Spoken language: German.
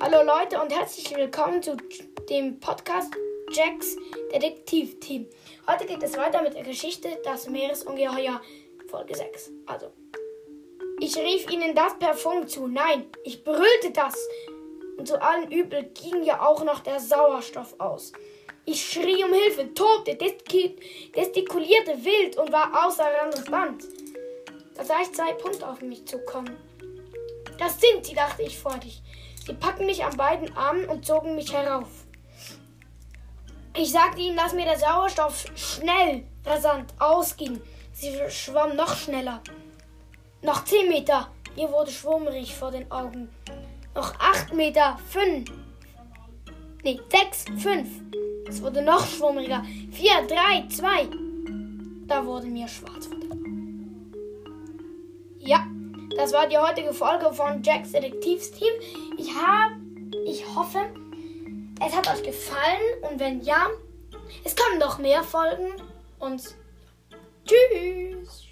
Hallo Leute und herzlich willkommen zu dem Podcast Jacks Detektivteam. Heute geht es weiter mit der Geschichte Das Meeresungeheuer Folge 6. Also, ich rief ihnen das per Funk zu. Nein, ich brüllte das. Und zu allen Übel ging ja auch noch der Sauerstoff aus. Ich schrie um Hilfe, tobte, gestikulierte wild und war außer Rand und Band. Da sah ich zwei Punkte auf mich zukommen. Das sind sie, dachte ich freudig. Sie packten mich an beiden Armen und zogen mich herauf. Ich sagte ihnen, dass mir der Sauerstoff schnell, rasant ausging. Sie schwamm noch schneller. Noch zehn Meter. Mir wurde schwummrig vor den Augen. Noch acht Meter. Fünf. Nee, sechs, fünf. Es wurde noch schwummriger. Vier, drei, zwei. Da wurde mir schwarz vor den. Das war die heutige Folge von Jacks Detektivsteam. Ich habe, ich hoffe, es hat euch gefallen und wenn ja, es kommen noch mehr Folgen und tschüss.